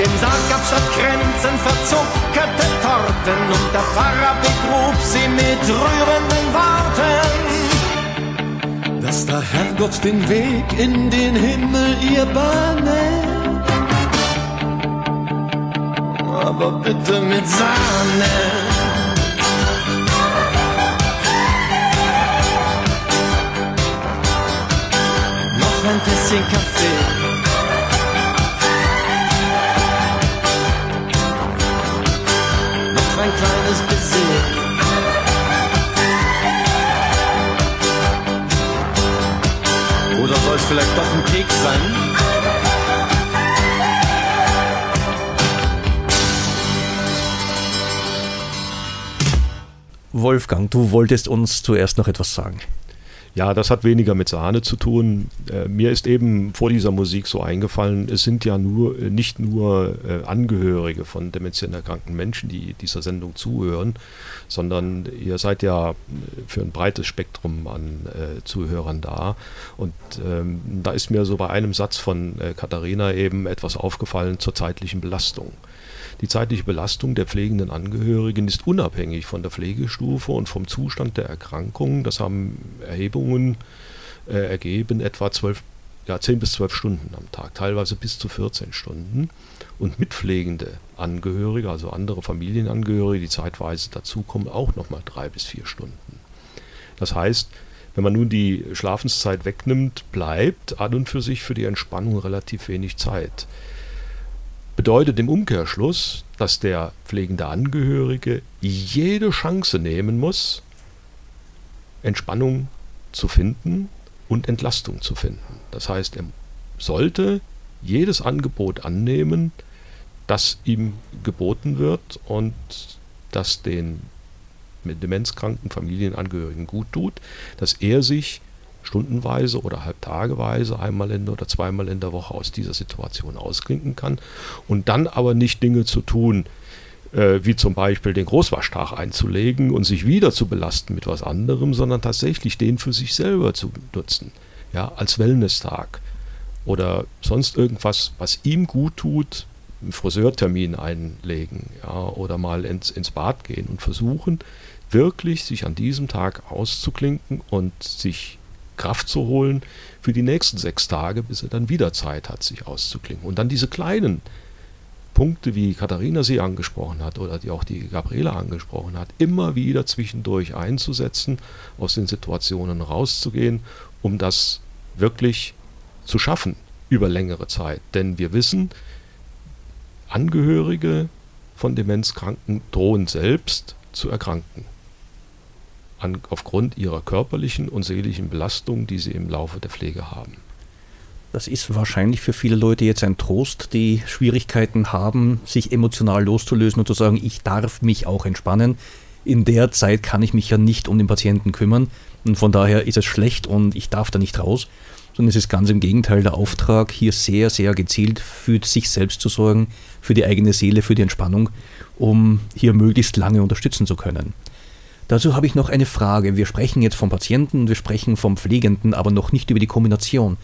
Dem Sarg gab statt Grenzen verzuckerte Torten und der Pfarrer begrub sie mit rührenden Worten. Dass der Herrgott den Weg in den Himmel ihr bahne, aber bitte mit Sahne. Noch ein Tässchen Kaffee. Vielleicht doch ein Keks sein? Wolfgang, du wolltest uns zuerst noch etwas sagen. Ja, das hat weniger mit Sahne zu tun. Äh, mir ist eben vor dieser Musik so eingefallen, es sind ja nur äh, nicht nur äh, Angehörige von demenziell erkrankten Menschen, die dieser Sendung zuhören, sondern ihr seid ja äh, für ein breites Spektrum an äh, Zuhörern da. Und ähm, da ist mir so bei einem Satz von äh, Katharina eben etwas aufgefallen zur zeitlichen Belastung. Die zeitliche Belastung der pflegenden Angehörigen ist unabhängig von der Pflegestufe und vom Zustand der Erkrankung. Das haben Erhebungen äh, ergeben, etwa 12, ja, 10 bis 12 Stunden am Tag, teilweise bis zu 14 Stunden. Und mitpflegende Angehörige, also andere Familienangehörige, die zeitweise dazukommen, auch nochmal drei bis vier Stunden. Das heißt, wenn man nun die Schlafenszeit wegnimmt, bleibt an und für sich für die Entspannung relativ wenig Zeit bedeutet im Umkehrschluss, dass der pflegende Angehörige jede Chance nehmen muss, Entspannung zu finden und Entlastung zu finden. Das heißt, er sollte jedes Angebot annehmen, das ihm geboten wird und das den mit demenzkranken Familienangehörigen gut tut, dass er sich stundenweise oder halbtageweise einmal in oder zweimal in der Woche aus dieser Situation ausklinken kann. Und dann aber nicht Dinge zu tun, äh, wie zum Beispiel den Großwaschtag einzulegen und sich wieder zu belasten mit was anderem, sondern tatsächlich den für sich selber zu nutzen, ja, als Wellness-Tag. Oder sonst irgendwas, was ihm gut tut, einen Friseurtermin einlegen ja, oder mal ins, ins Bad gehen und versuchen, wirklich sich an diesem Tag auszuklinken und sich Kraft zu holen für die nächsten sechs Tage, bis er dann wieder Zeit hat, sich auszuklingen. Und dann diese kleinen Punkte, wie Katharina sie angesprochen hat oder die auch die Gabriela angesprochen hat, immer wieder zwischendurch einzusetzen, aus den Situationen rauszugehen, um das wirklich zu schaffen über längere Zeit. Denn wir wissen, Angehörige von Demenzkranken drohen selbst zu erkranken an, aufgrund ihrer körperlichen und seelischen Belastung, die sie im Laufe der Pflege haben. Das ist wahrscheinlich für viele Leute jetzt ein Trost, die Schwierigkeiten haben, sich emotional loszulösen und zu sagen, ich darf mich auch entspannen. In der Zeit kann ich mich ja nicht um den Patienten kümmern und von daher ist es schlecht und ich darf da nicht raus, sondern es ist ganz im Gegenteil der Auftrag, hier sehr, sehr gezielt für sich selbst zu sorgen, für die eigene Seele, für die Entspannung, um hier möglichst lange unterstützen zu können. Dazu habe ich noch eine Frage. Wir sprechen jetzt vom Patienten wir sprechen vom Pflegenden, aber noch nicht über die Kombination.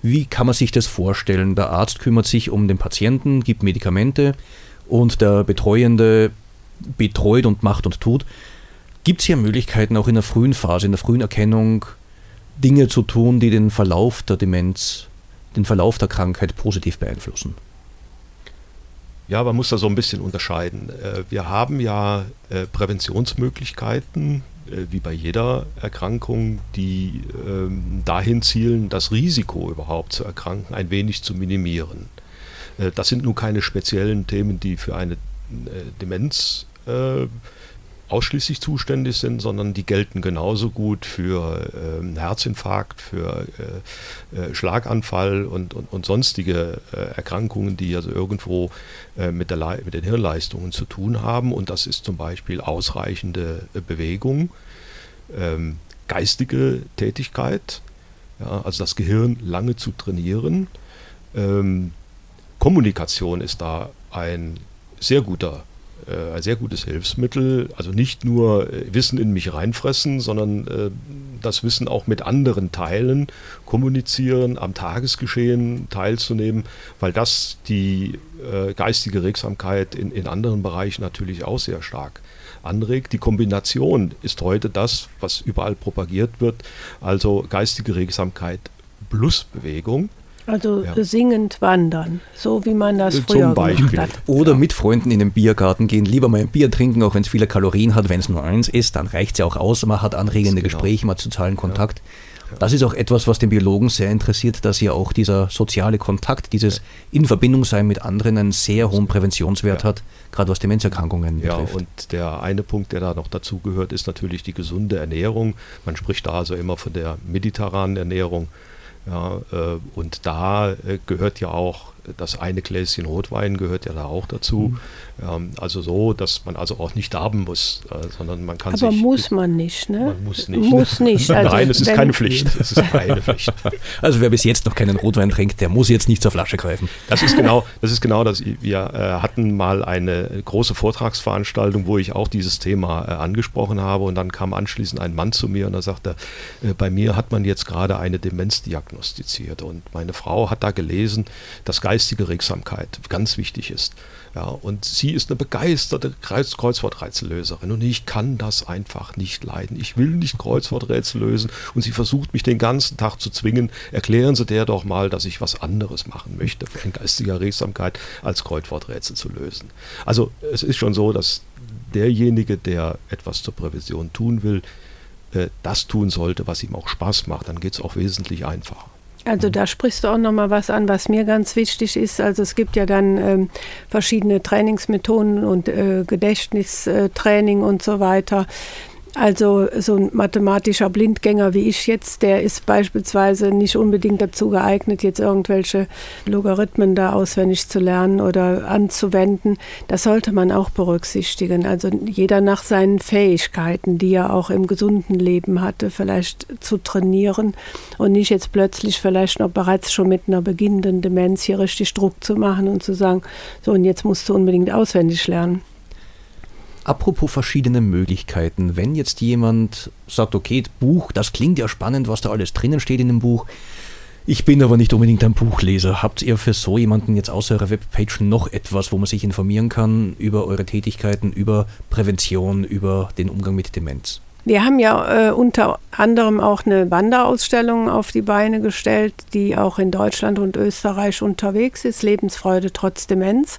Wie kann man sich das vorstellen? Der Arzt kümmert sich um den Patienten, gibt Medikamente und der Betreuende betreut und macht und tut. Gibt es hier Möglichkeiten, auch in der frühen Phase, in der frühen Erkennung, Dinge zu tun, die den Verlauf der Demenz, den Verlauf der Krankheit positiv beeinflussen? Ja, man muss da so ein bisschen unterscheiden. Äh, wir haben ja äh, Präventionsmöglichkeiten, äh, wie bei jeder Erkrankung, die ähm, dahin zielen, das Risiko überhaupt zu erkranken ein wenig zu minimieren. Das sind nun keine speziellen Themen, die für eine Demenz ausschließlich zuständig sind, sondern die gelten genauso gut für äh, Herzinfarkt, für äh, äh, Schlaganfall und, und, und sonstige äh, Erkrankungen, die also irgendwo äh, mit, der mit den Hirnleistungen zu tun haben. Und das ist zum Beispiel ausreichende äh, Bewegung, ähm, geistige Tätigkeit, ja, also das Gehirn lange zu trainieren. Ähm, Kommunikation ist da ein sehr guter äh, ein sehr gutes Hilfsmittel. Also nicht nur äh, Wissen in mich reinfressen, sondern äh, das Wissen auch mit anderen teilen, kommunizieren, am Tagesgeschehen teilzunehmen, weil das die äh, geistige Regsamkeit in, in anderen Bereichen natürlich auch sehr stark anregt. Die Kombination ist heute das, was überall propagiert wird, also geistige Regsamkeit plus Bewegung. Also Ja. singend wandern, so wie man das Zum früher Beispiel. gemacht hat. Oder mit Freunden in den Biergarten gehen, lieber mal ein Bier trinken, auch wenn es viele Kalorien hat. Wenn es nur eins ist, dann reicht es ja auch aus. Man hat anregende Genau. Gespräche, man hat sozialen Kontakt. Das ist auch etwas, was den Biologen sehr interessiert, dass ja auch dieser soziale Kontakt, dieses in Verbindung sein mit anderen einen sehr hohen Präventionswert Ja. hat, gerade was Demenzerkrankungen Ja, betrifft. und der eine Punkt, der da noch dazu gehört, ist natürlich die gesunde Ernährung. Man spricht da also immer von der mediterranen Ernährung. Ja, äh, und da äh, gehört ja auch das eine Gläschen Rotwein gehört ja da auch dazu. Ähm, also so, dass man also auch nicht darben muss, äh, sondern man kann Aber sich. muss man nicht, ne? Man muss nicht. Muss nicht. Also Nein, es ist keine Pflicht. Es ist keine Pflicht. Also wer bis jetzt noch keinen Rotwein trinkt, der muss jetzt nicht zur Flasche greifen. Das ist genau, das ist genau das. Wir äh, hatten mal eine große Vortragsveranstaltung, wo ich auch dieses Thema äh, angesprochen habe und dann kam anschließend ein Mann zu mir und er sagte, äh, bei mir hat man jetzt gerade eine Demenz diagnostiziert und meine Frau hat da gelesen, dass geistige Regsamkeit ganz wichtig ist. Ja, und sie ist eine begeisterte Kreuz Kreuzworträtsellöserin und ich kann das einfach nicht leiden. Ich will nicht Kreuzworträtsel lösen und sie versucht mich den ganzen Tag zu zwingen. Erklären Sie der doch mal, dass ich was anderes machen möchte in geistiger Regsamkeit als Kreuzworträtsel zu lösen. Also es ist schon so, dass derjenige, der etwas zur Prävision tun will, äh, das tun sollte, was ihm auch Spaß macht. Dann geht es auch wesentlich einfacher. Also da sprichst du auch noch mal was an, was mir ganz wichtig ist. Also es gibt ja dann ähm, verschiedene Trainingsmethoden und äh, Gedächtnistraining und so weiter. Also so ein mathematischer Blindgänger wie ich jetzt, der ist beispielsweise nicht unbedingt dazu geeignet, jetzt irgendwelche Logarithmen da auswendig zu lernen oder anzuwenden. Das sollte man auch berücksichtigen. Also jeder nach seinen Fähigkeiten, die er auch im gesunden Leben hatte, vielleicht zu trainieren und nicht jetzt plötzlich vielleicht noch bereits schon mit einer beginnenden Demenz hier richtig Druck zu machen und zu sagen, so und jetzt musst du unbedingt auswendig lernen. Apropos verschiedene Möglichkeiten, wenn jetzt jemand sagt, okay, Buch, das klingt ja spannend, was da alles drinnen steht in dem Buch. Ich bin aber nicht unbedingt ein Buchleser. Habt ihr für so jemanden jetzt außer eurer Webpage noch etwas, wo man sich informieren kann über eure Tätigkeiten, über Prävention, über den Umgang mit Demenz? Wir haben ja äh, unter anderem auch eine Wanderausstellung auf die Beine gestellt, die auch in Deutschland und Österreich unterwegs ist, Lebensfreude trotz Demenz,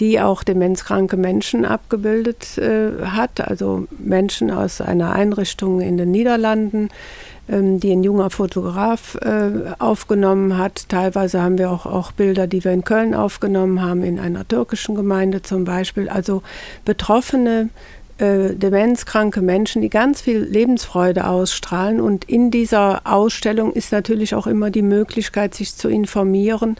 die auch demenzkranke Menschen abgebildet äh, hat, also Menschen aus einer Einrichtung in den Niederlanden, ähm, die ein junger Fotograf äh, aufgenommen hat. Teilweise haben wir auch, auch Bilder, die wir in Köln aufgenommen haben, in einer türkischen Gemeinde zum Beispiel. Also Betroffene äh, demenzkranke Menschen, die ganz viel Lebensfreude ausstrahlen. Und in dieser Ausstellung ist natürlich auch immer die Möglichkeit, sich zu informieren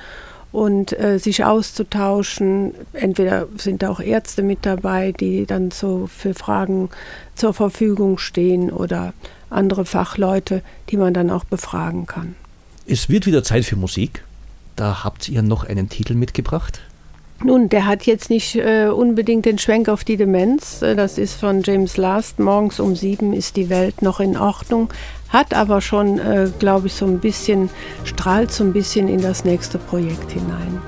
und äh, sich auszutauschen. Entweder sind da auch Ärzte mit dabei, die dann so für Fragen zur Verfügung stehen oder andere Fachleute, die man dann auch befragen kann. Es wird wieder Zeit für Musik. Da habt ihr noch einen Titel mitgebracht. Nun, der hat jetzt nicht äh, unbedingt den Schwenk auf die Demenz. Äh, Das ist von James Last. Morgens um sieben ist die Welt noch in Ordnung. Hat aber schon, äh, glaube ich, so ein bisschen, strahlt so ein bisschen in das nächste Projekt hinein.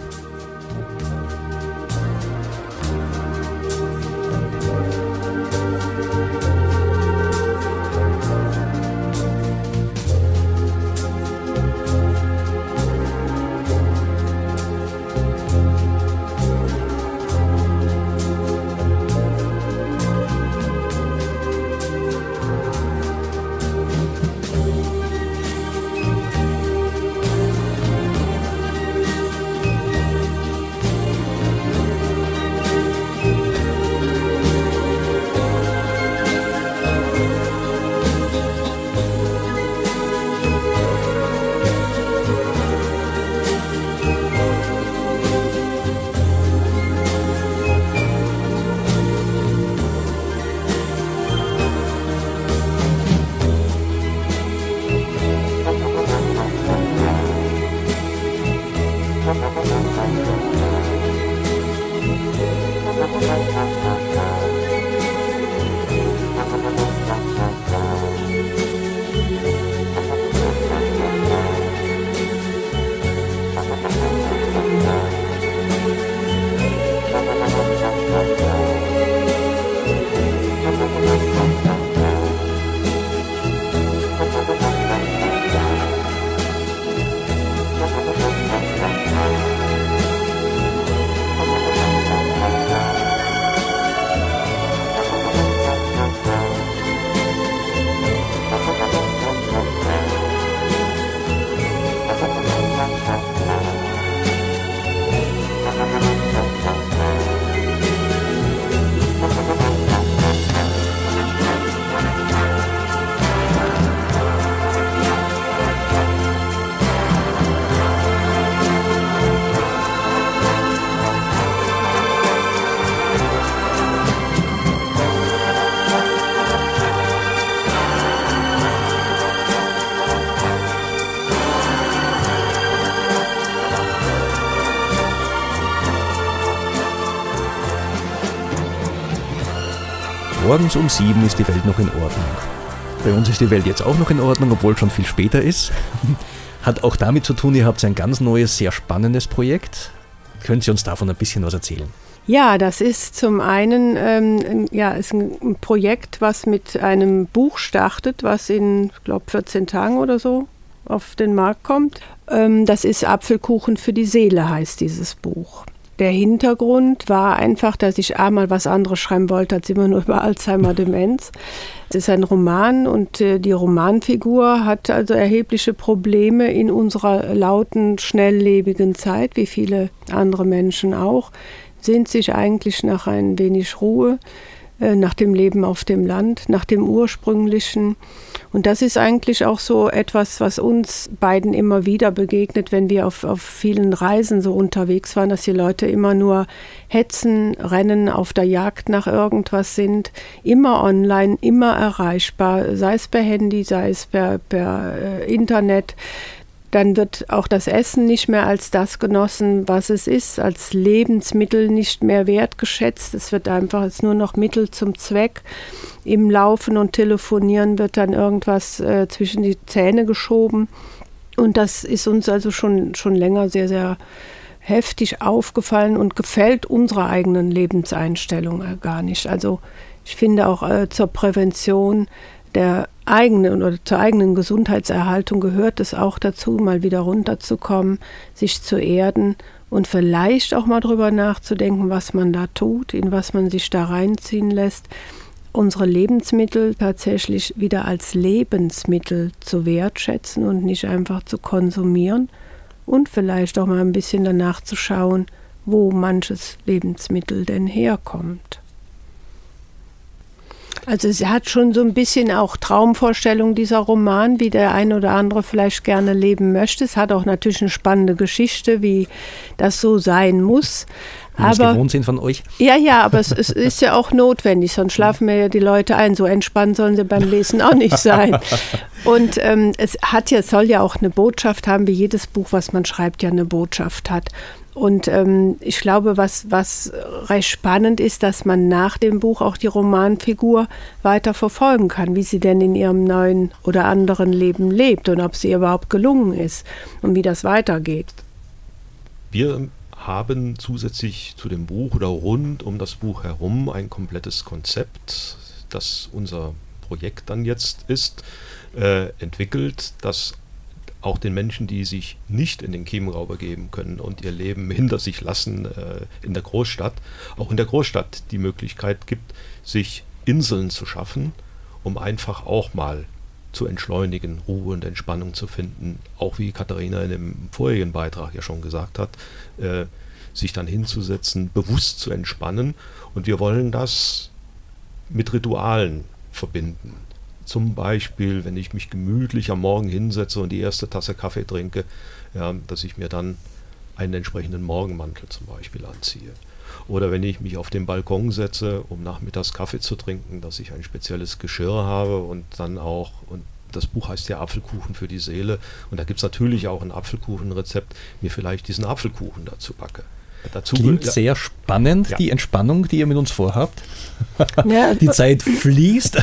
Morgens um sieben ist die Welt noch in Ordnung. Bei uns ist die Welt jetzt auch noch in Ordnung, obwohl schon viel später ist. Hat auch damit zu tun, ihr habt ein ganz neues, sehr spannendes Projekt. Können Sie uns davon ein bisschen was erzählen? Ja, das ist zum einen ähm, ja, ist ein Projekt, was mit einem Buch startet, was in, glaube 14 Tagen oder so auf den Markt kommt. Ähm, das ist Apfelkuchen für die Seele, heißt dieses Buch. Der Hintergrund war einfach, dass ich einmal was anderes schreiben wollte, als immer nur über Alzheimer-Demenz. Es ist ein Roman und äh, die Romanfigur hat also erhebliche Probleme in unserer lauten, schnelllebigen Zeit, wie viele andere Menschen auch, sehnt sich eigentlich nach ein wenig Ruhe, nach dem Leben auf dem Land, nach dem ursprünglichen. Und das ist eigentlich auch so etwas, was uns beiden immer wieder begegnet, wenn wir auf, auf vielen Reisen so unterwegs waren, dass die Leute immer nur hetzen, rennen, auf der Jagd nach irgendwas sind, immer online, immer erreichbar, sei es per Handy, sei es per, per äh, Internet dann wird auch das Essen nicht mehr als das genossen, was es ist, als Lebensmittel nicht mehr wertgeschätzt. Es wird einfach als nur noch Mittel zum Zweck. Im Laufen und Telefonieren wird dann irgendwas äh, zwischen die Zähne geschoben. Und das ist uns also schon, schon länger sehr, sehr heftig aufgefallen und gefällt unserer eigenen Lebenseinstellung äh, gar nicht. Also ich finde auch äh, zur Prävention der eigenen oder zur eigenen Gesundheitserhaltung gehört es auch dazu, mal wieder runterzukommen, sich zu erden und vielleicht auch mal drüber nachzudenken, was man da tut, in was man sich da reinziehen lässt, unsere Lebensmittel tatsächlich wieder als Lebensmittel zu wertschätzen und nicht einfach zu konsumieren und vielleicht auch mal ein bisschen danach zu schauen, wo manches Lebensmittel denn herkommt. Also es hat schon so ein bisschen auch Traumvorstellung dieser Roman, wie der ein oder andere vielleicht gerne leben möchte. Es hat auch natürlich eine spannende Geschichte, wie das so sein muss. Aber gewohnt sind von euch. Ja, ja, aber es, es, ist ja auch notwendig, sonst schlafen mir ja die Leute ein. So entspannt sollen sie beim Lesen auch nicht sein. Und ähm, es hat ja, soll ja auch eine Botschaft haben, wie jedes Buch, was man schreibt, ja eine Botschaft hat. Und ähm, ich glaube, was, was recht spannend ist, dass man nach dem Buch auch die Romanfigur weiter verfolgen kann, wie sie denn in ihrem neuen oder anderen Leben lebt und ob sie ihr überhaupt gelungen ist und wie das weitergeht. Wir haben zusätzlich zu dem Buch oder rund um das Buch herum ein komplettes Konzept, das unser Projekt dann jetzt ist, äh, entwickelt, das auch den Menschen, die sich nicht in den Chiemgau begeben können und ihr Leben hinter sich lassen äh, in der Großstadt, auch in der Großstadt die Möglichkeit gibt, sich Inseln zu schaffen, um einfach auch mal zu entschleunigen, Ruhe und Entspannung zu finden, auch wie Katharina in dem vorigen Beitrag ja schon gesagt hat, äh, sich dann hinzusetzen, bewusst zu entspannen. Und wir wollen das mit Ritualen verbinden. Zum Beispiel, wenn ich mich gemütlich am Morgen hinsetze und die erste Tasse Kaffee trinke, ja, dass ich mir dann einen entsprechenden Morgenmantel zum Beispiel anziehe. Oder wenn ich mich auf den Balkon setze, um nachmittags Kaffee zu trinken, dass ich ein spezielles Geschirr habe und dann auch, und das Buch heißt ja Apfelkuchen für die Seele, und da gibt es natürlich auch ein Apfelkuchenrezept, mir vielleicht diesen Apfelkuchen dazu backe. Dazu Klingt ja. sehr spannend, Ja. die Entspannung, die ihr mit uns vorhabt. Ja, Die Zeit fließt.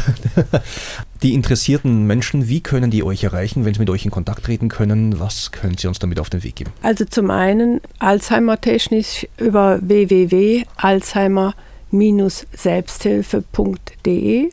Die interessierten Menschen, wie können die euch erreichen, wenn sie mit euch in Kontakt treten können? Was können sie uns damit auf den Weg geben? Also zum einen Alzheimer-technisch über www.alzheimer-selbsthilfe.de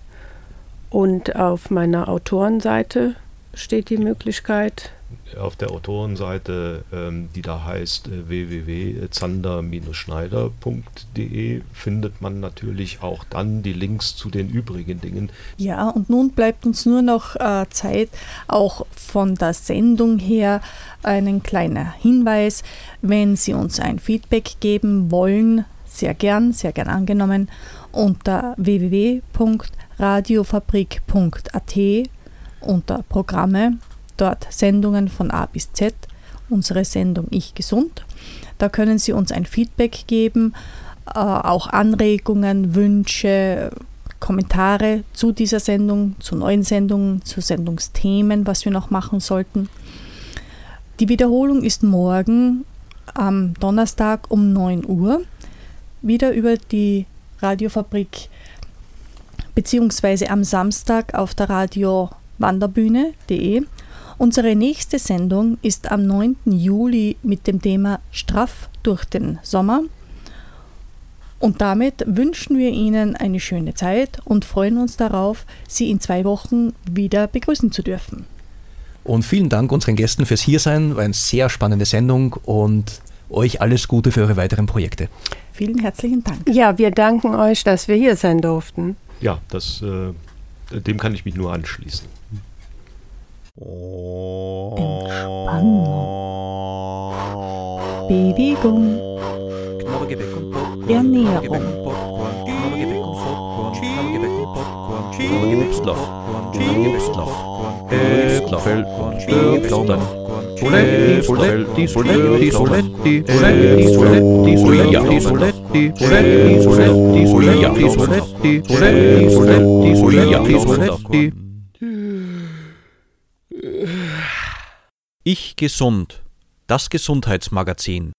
und auf meiner Autorenseite steht die Möglichkeit. Auf der Autorenseite, ähm, die da heißt äh, www.zander-schneider.de, findet man natürlich auch dann die Links zu den übrigen Dingen. Ja, und nun bleibt uns nur noch äh, Zeit, auch von der Sendung her einen kleiner Hinweis. Wenn Sie uns ein Feedback geben wollen, sehr gern, sehr gern angenommen, unter www.radiofabrik.at unter Programme, dort Sendungen von A bis Z, unsere Sendung Ich Gesund. Da können Sie uns ein Feedback geben, äh, auch Anregungen, Wünsche, Kommentare zu dieser Sendung, zu neuen Sendungen, zu Sendungsthemen, was wir noch machen sollten. Die Wiederholung ist morgen am Donnerstag um 9 Uhr wieder über die Radiofabrik beziehungsweise am Samstag auf der Radio Wanderbühne.de. Unsere nächste Sendung ist am 9. Juli mit dem Thema Straff durch den Sommer. Und damit wünschen wir Ihnen eine schöne Zeit und freuen uns darauf, Sie in zwei Wochen wieder begrüßen zu dürfen. Und vielen Dank unseren Gästen fürs Hiersein. War eine sehr spannende Sendung und euch alles Gute für eure weiteren Projekte. Vielen herzlichen Dank. Ja, wir danken euch, dass wir hier sein durften. Ja, das, äh, dem kann ich mich nur anschließen. Entspannung. Bewegung. Ernährung. Soletti, Soletti, Soletti, Ich gesund. Das Gesundheitsmagazin.